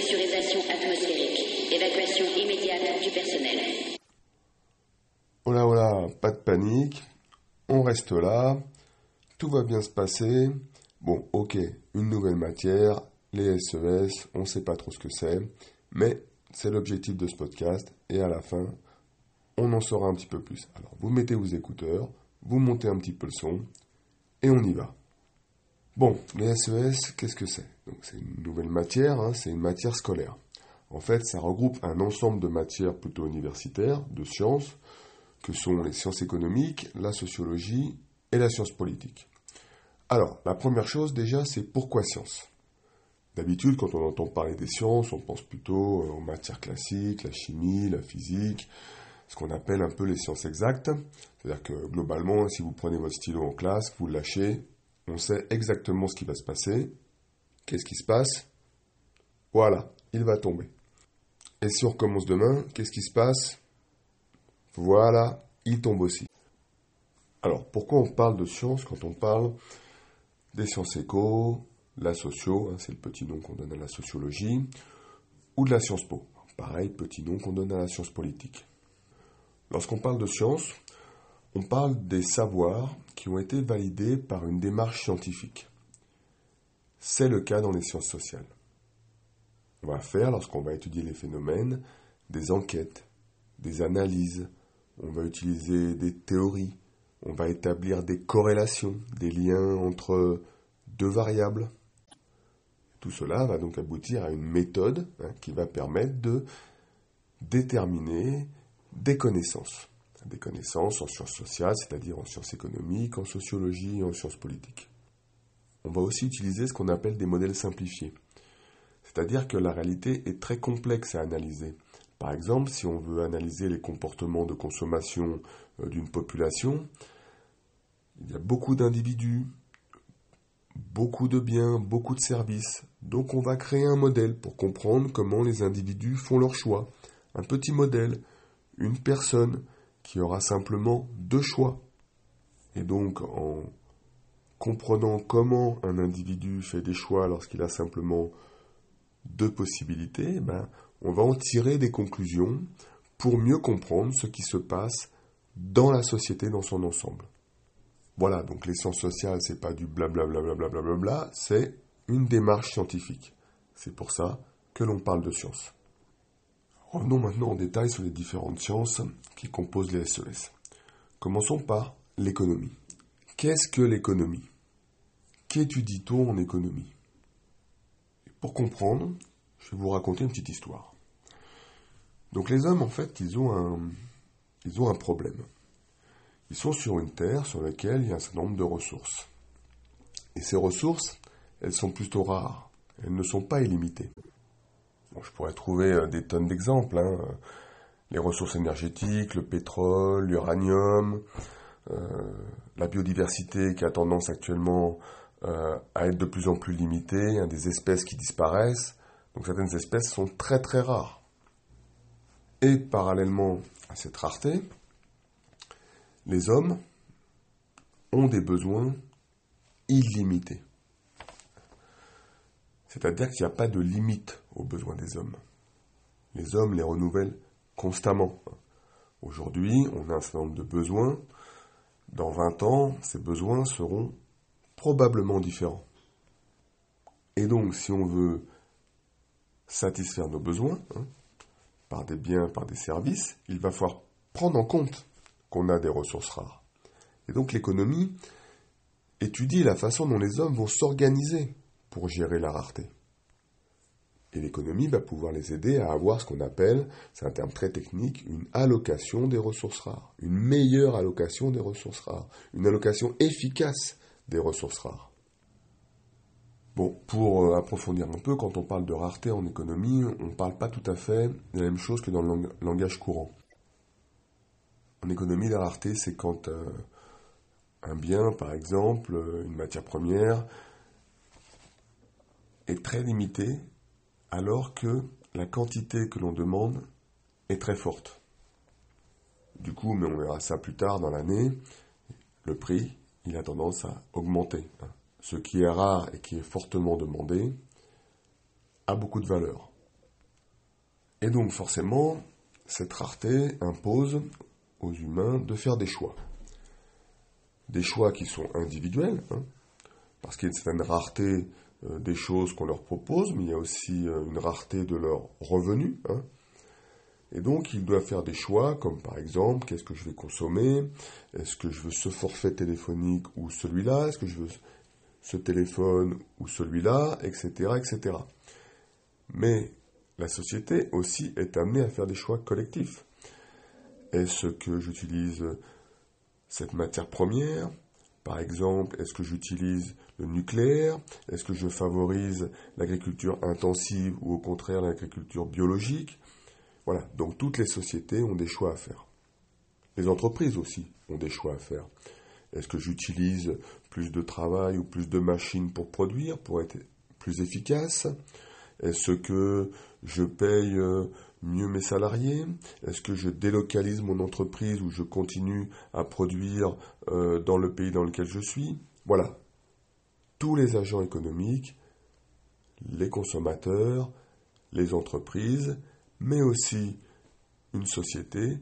Dépressurisation atmosphérique. Évacuation immédiate du personnel. Oh là pas de panique. On reste là. Tout va bien se passer. Bon, ok, une nouvelle matière, les SES, on ne sait pas trop ce que c'est, mais c'est l'objectif de ce podcast et à la fin, on en saura un petit peu plus. Alors, vous mettez vos écouteurs, vous montez un petit peu le son et on y va. Bon, les SES, qu'est-ce que c'est? C'est une nouvelle matière, hein, c'est une matière scolaire. En fait, ça regroupe un ensemble de matières plutôt universitaires, de sciences, que sont les sciences économiques, la sociologie et la science politique. Alors, la première chose déjà, c'est pourquoi science? D'habitude, quand on entend parler des sciences, on pense plutôt aux matières classiques, la chimie, la physique, ce qu'on appelle un peu les sciences exactes. C'est-à-dire que globalement, si vous prenez votre stylo en classe, vous le lâchez, on sait exactement ce qui va se passer. Qu'est-ce qui se passe? Voilà, il va tomber. Et si on recommence demain, qu'est-ce qui se passe? Voilà, il tombe aussi. Alors, pourquoi on parle de sciences quand on parle des sciences éco, la socio, hein, c'est le petit nom qu'on donne à la sociologie, ou de la science po, pareil, petit nom qu'on donne à la science politique. Lorsqu'on parle de science, on parle des savoirs qui ont été validés par une démarche scientifique. C'est le cas dans les sciences sociales. On va faire, lorsqu'on va étudier les phénomènes, des enquêtes, des analyses, on va utiliser des théories, on va établir des corrélations, des liens entre deux variables. Tout cela va donc aboutir à une méthode hein, qui va permettre de déterminer des connaissances. Des connaissances en sciences sociales, c'est-à-dire en sciences économiques, en sociologie et en sciences politiques. On va aussi utiliser ce qu'on appelle des modèles simplifiés. C'est-à-dire que la réalité est très complexe à analyser. Par exemple, si on veut analyser les comportements de consommation euh, d'une population, il y a beaucoup d'individus, beaucoup de biens, beaucoup de services. Donc on va créer un modèle pour comprendre comment les individus font leur choix. Un petit modèle, une personne qui aura simplement deux choix. Et donc en comprenant comment un individu fait des choix lorsqu'il a simplement deux possibilités, ben, on va en tirer des conclusions pour mieux comprendre ce qui se passe dans la société dans son ensemble. Voilà, donc les sciences sociales, c'est pas du blablabla, bla c'est une démarche scientifique. C'est pour ça que l'on parle de sciences. Revenons maintenant en détail sur les différentes sciences qui composent les SES. Commençons par l'économie. Qu'est-ce que l'économie? Qu'étudie-t-on en économie? Pour comprendre, je vais vous raconter une petite histoire. Donc les hommes, en fait, ils ont un, ils ont un problème. Ils sont sur une terre sur laquelle il y a un certain nombre de ressources. Et ces ressources, elles sont plutôt rares. Elles ne sont pas illimitées. je pourrais trouver euh, des tonnes d'exemples. Hein. Les ressources énergétiques, le pétrole, l'uranium, euh, la biodiversité qui a tendance actuellement euh, à être de plus en plus limitée, des espèces qui disparaissent. Donc certaines espèces sont très très rares. Et parallèlement à cette rareté, les hommes ont des besoins illimités. C'est-à-dire qu'il n'y a pas de limite aux besoins des hommes. Les hommes les renouvellent constamment. Aujourd'hui, on a un certain nombre de besoins. Dans 20 ans, ces besoins seront probablement différents. Et donc, si on veut satisfaire nos besoins, hein, par des biens, par des services, il va falloir prendre en compte qu'on a des ressources rares. Et donc l'économie étudie la façon dont les hommes vont s'organiser pour gérer la rareté. Et l'économie va pouvoir les aider à avoir ce qu'on appelle, c'est un terme très technique, une allocation des ressources rares, une meilleure allocation des ressources rares, une allocation efficace des ressources rares. Bon, pour euh, approfondir un peu, quand on parle de rareté en économie, on ne parle pas tout à fait de la même chose que dans le langage courant. En économie, la rareté, c'est quand euh, un bien, par exemple, euh, une matière première, est très limitée alors que la quantité que l'on demande est très forte. Du coup, mais on verra ça plus tard dans l'année, le prix, il a tendance à augmenter. Ce qui est rare et qui est fortement demandé a beaucoup de valeur. Et donc forcément, cette rareté impose aux humains de faire des choix. Des choix qui sont individuels, hein, parce qu'il y a une certaine rareté euh, des choses qu'on leur propose, mais il y a aussi euh, une rareté de leurs revenus. Hein. Et donc, ils doivent faire des choix, comme par exemple, qu'est-ce que je vais consommer? Est-ce que je veux ce forfait téléphonique ou celui-là? Est-ce que je veux ce téléphone ou celui-là? Etc. etc. Mais la société aussi est amenée à faire des choix collectifs. Est-ce que j'utilise cette matière première? Par exemple, est-ce que j'utilise le nucléaire? Est-ce que je favorise l'agriculture intensive ou au contraire l'agriculture biologique? Voilà, donc toutes les sociétés ont des choix à faire. Les entreprises aussi ont des choix à faire. Est-ce que j'utilise plus de travail ou plus de machines pour produire, pour être plus efficace? Est-ce que je paye euh, mieux mes salariés? Est-ce que je délocalise mon entreprise ou je continue à produire euh, dans le pays dans lequel je suis? Voilà. Tous les agents économiques, les consommateurs, les entreprises mais aussi une société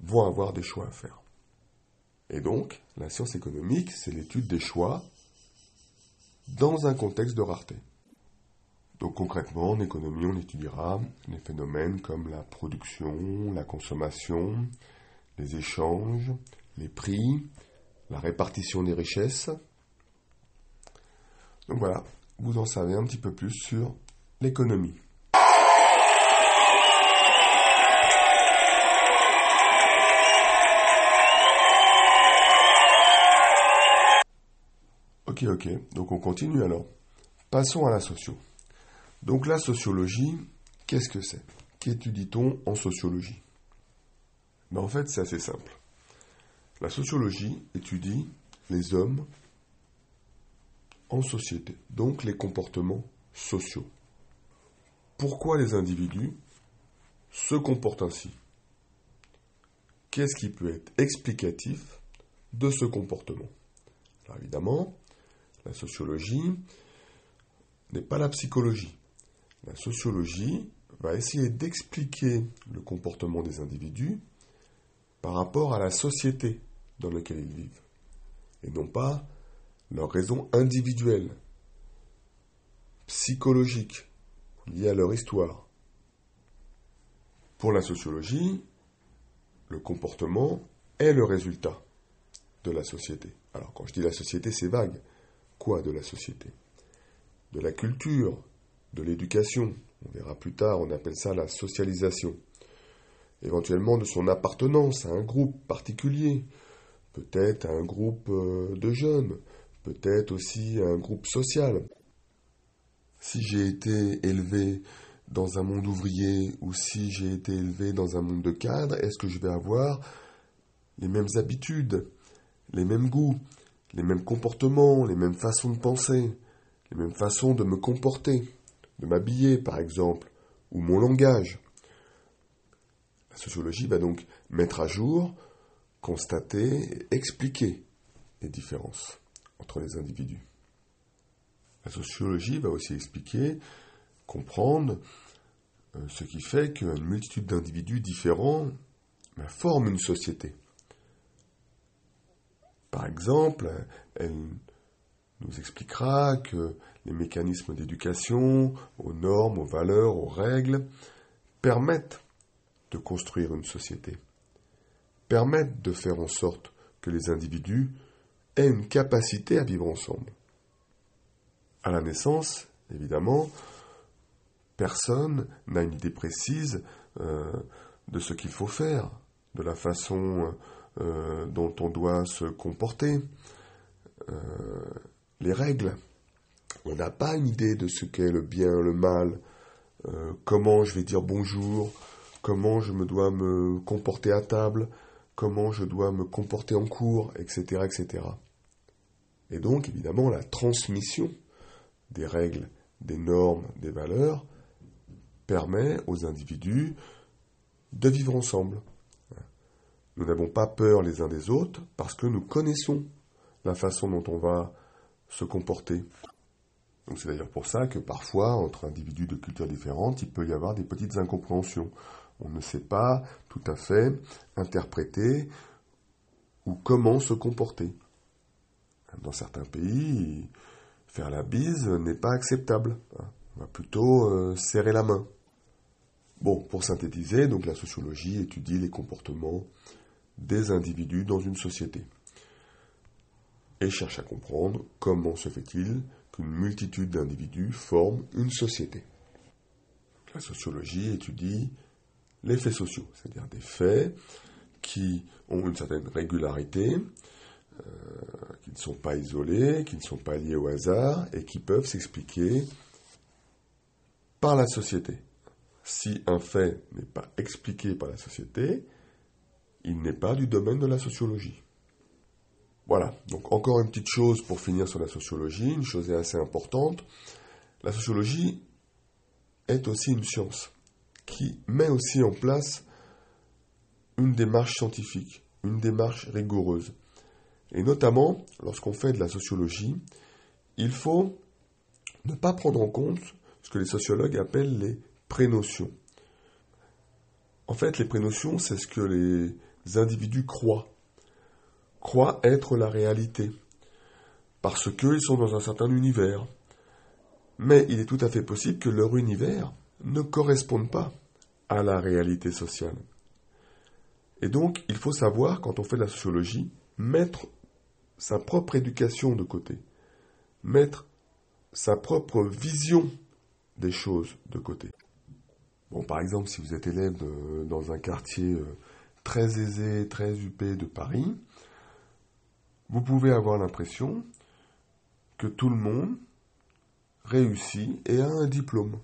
vont avoir des choix à faire. Et donc, la science économique, c'est l'étude des choix dans un contexte de rareté. Donc concrètement, en économie, on étudiera les phénomènes comme la production, la consommation, les échanges, les prix, la répartition des richesses. Donc voilà, vous en savez un petit peu plus sur l'économie. Ok, ok. Donc on continue alors. Passons à la socio. Donc la sociologie, qu'est-ce que c'est? Qu'étudie-t-on en sociologie? Ben, En fait, c'est assez simple. La sociologie étudie les hommes en société, donc les comportements sociaux. Pourquoi les individus se comportent ainsi? Qu'est-ce qui peut être explicatif de ce comportement? Alors évidemment, la sociologie n'est pas la psychologie. La sociologie va essayer d'expliquer le comportement des individus par rapport à la société dans laquelle ils vivent, et non pas leurs raisons individuelles, psychologiques, liées à leur histoire. Pour la sociologie, le comportement est le résultat de la société. Alors quand je dis la société, c'est vague de la société? De la culture, de l'éducation, on verra plus tard, on appelle ça la socialisation. Éventuellement de son appartenance à un groupe particulier, peut-être à un groupe euh, de jeunes, peut-être aussi à un groupe social. Si j'ai été élevé dans un monde ouvrier ou si j'ai été élevé dans un monde de cadre, est-ce que je vais avoir les mêmes habitudes, les mêmes goûts, les mêmes comportements, les mêmes façons de penser, les mêmes façons de me comporter, de m'habiller par exemple, ou mon langage. La sociologie va donc mettre à jour, constater et expliquer les différences entre les individus. La sociologie va aussi expliquer, comprendre euh, ce qui fait qu'une multitude d'individus différents forment une société. Par exemple, elle nous expliquera que les mécanismes d'éducation, aux normes, aux valeurs, aux règles, permettent de construire une société, permettent de faire en sorte que les individus aient une capacité à vivre ensemble. À la naissance, évidemment, personne n'a une idée précise euh, de ce qu'il faut faire, de la façon euh, dont on doit se comporter, euh, les règles. On n'a pas une idée de ce qu'est le bien, le mal, euh, comment je vais dire bonjour, comment je me dois me comporter à table, comment je dois me comporter en cours, etc., etc. Et donc, évidemment, la transmission des règles, des normes, des valeurs permet aux individus de vivre ensemble, nous n'avons pas peur les uns des autres parce que nous connaissons la façon dont on va se comporter. Donc c'est d'ailleurs pour ça que parfois, entre individus de cultures différentes, il peut y avoir des petites incompréhensions. On ne sait pas tout à fait interpréter ou comment se comporter. Dans certains pays, faire la bise n'est pas acceptable. On va plutôt euh, serrer la main. Bon, pour synthétiser, donc la sociologie étudie les comportements des individus dans une société et cherche à comprendre comment se fait-il qu'une multitude d'individus forment une société. La sociologie étudie les faits sociaux, c'est-à-dire des faits qui ont une certaine régularité, euh, qui ne sont pas isolés, qui ne sont pas liés au hasard et qui peuvent s'expliquer par la société. Si un fait n'est pas expliqué par la société, il n'est pas du domaine de la sociologie. Voilà, donc encore une petite chose pour finir sur la sociologie, une chose assez importante. La sociologie est aussi une science qui met aussi en place une démarche scientifique, une démarche rigoureuse. Et notamment, lorsqu'on fait de la sociologie, il faut ne pas prendre en compte ce que les sociologues appellent les prénotions. En fait, les prénotions, c'est ce que les individus croient, croient être la réalité, parce qu'ils sont dans un certain univers. Mais il est tout à fait possible que leur univers ne corresponde pas à la réalité sociale. Et donc, il faut savoir, quand on fait de la sociologie, mettre sa propre éducation de côté, mettre sa propre vision des choses de côté. Bon, par exemple, si vous êtes élève dans un quartier euh, très aisé, très huppé de Paris, vous pouvez avoir l'impression que tout le monde réussit et a un diplôme.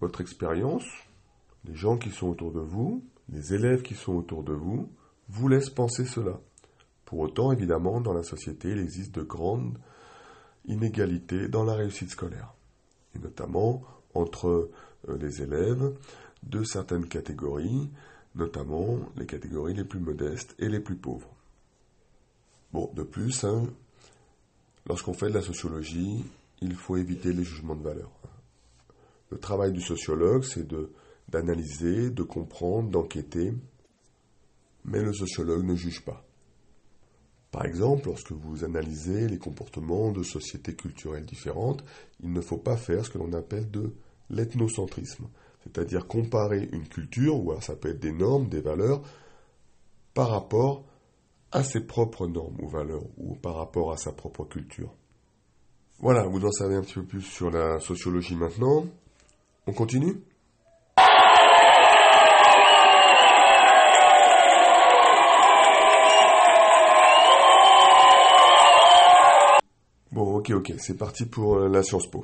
Votre expérience, les gens qui sont autour de vous, les élèves qui sont autour de vous, vous laissent penser cela. Pour autant, évidemment, dans la société, il existe de grandes inégalités dans la réussite scolaire, et notamment entre euh, les élèves de certaines catégories, notamment les catégories les plus modestes et les plus pauvres. Bon, de plus, hein, lorsqu'on fait de la sociologie, il faut éviter les jugements de valeur. Le travail du sociologue, c'est d'analyser, de comprendre, d'enquêter, mais le sociologue ne juge pas. Par exemple, lorsque vous analysez les comportements de sociétés culturelles différentes, il ne faut pas faire ce que l'on appelle de l'ethnocentrisme, c'est-à-dire comparer une culture, ou alors ça peut être des normes, des valeurs, par rapport à ses propres normes ou valeurs, ou par rapport à sa propre culture. Voilà, vous en savez un petit peu plus sur la sociologie maintenant. On continue? Bon, ok, ok, c'est parti pour euh, la Sciences Po.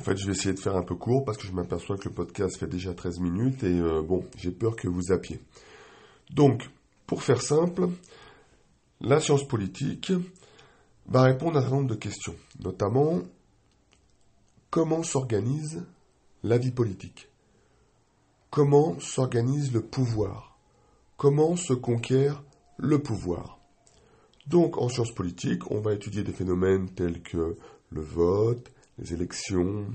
En fait, je vais essayer de faire un peu court parce que je m'aperçois que le podcast fait déjà 13 minutes et euh, bon, j'ai peur que vous zappiez. Donc, pour faire simple, la science politique va répondre à un nombre de questions, notamment comment s'organise la vie politique? Comment s'organise le pouvoir? Comment se conquiert le pouvoir? Donc en sciences politiques, on va étudier des phénomènes tels que le vote, les élections,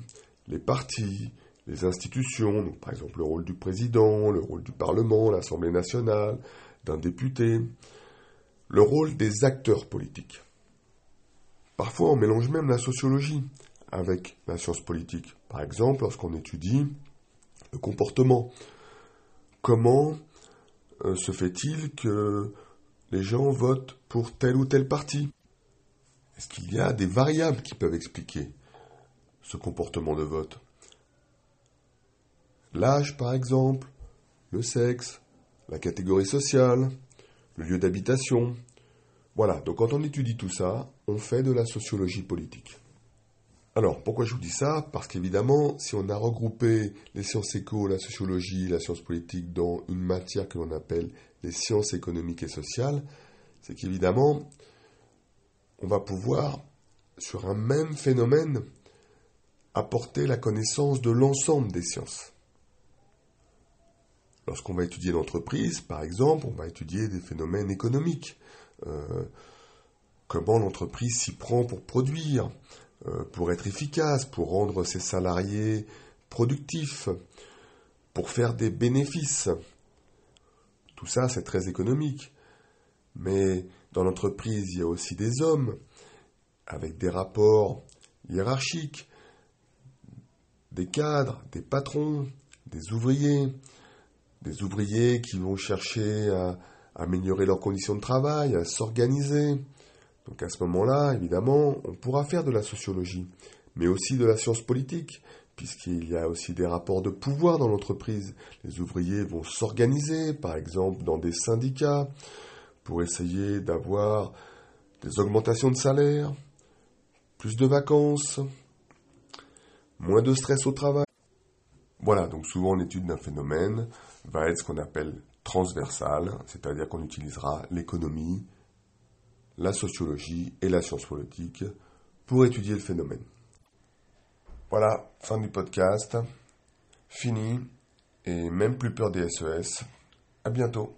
les partis, les institutions, par exemple le rôle du président, le rôle du Parlement, l'Assemblée nationale, d'un député, le rôle des acteurs politiques. Parfois on mélange même la sociologie avec la science politique. Par exemple, lorsqu'on étudie le comportement, comment euh, se fait-il que les gens votent pour tel ou tel parti? Est-ce qu'il y a des variables qui peuvent expliquer ce comportement de vote L'âge, par exemple, le sexe, la catégorie sociale, le lieu d'habitation. Voilà, donc quand on étudie tout ça, on fait de la sociologie politique. Alors, pourquoi je vous dis ça? Parce qu'évidemment, si on a regroupé les sciences éco, la sociologie, la science politique dans une matière que l'on appelle les sciences économiques et sociales, c'est qu'évidemment, on va pouvoir, sur un même phénomène, apporter la connaissance de l'ensemble des sciences. Lorsqu'on va étudier l'entreprise, par exemple, on va étudier des phénomènes économiques. Euh, comment l'entreprise s'y prend pour produire, euh, pour être efficace, pour rendre ses salariés productifs, pour faire des bénéfices. Tout ça, c'est très économique. Mais dans l'entreprise, il y a aussi des hommes avec des rapports hiérarchiques, des cadres, des patrons, des ouvriers, des ouvriers qui vont chercher à améliorer leurs conditions de travail, à s'organiser. Donc à ce moment-là, évidemment, on pourra faire de la sociologie, mais aussi de la science politique, puisqu'il y a aussi des rapports de pouvoir dans l'entreprise. Les ouvriers vont s'organiser, par exemple, dans des syndicats, pour essayer d'avoir des augmentations de salaire, plus de vacances, moins de stress au travail. Voilà, donc souvent l'étude d'un phénomène va être ce qu'on appelle transversale, c'est-à-dire qu'on utilisera l'économie, la sociologie et la science politique pour étudier le phénomène. Voilà, fin du podcast. Fini. Et même plus peur des SES. À bientôt.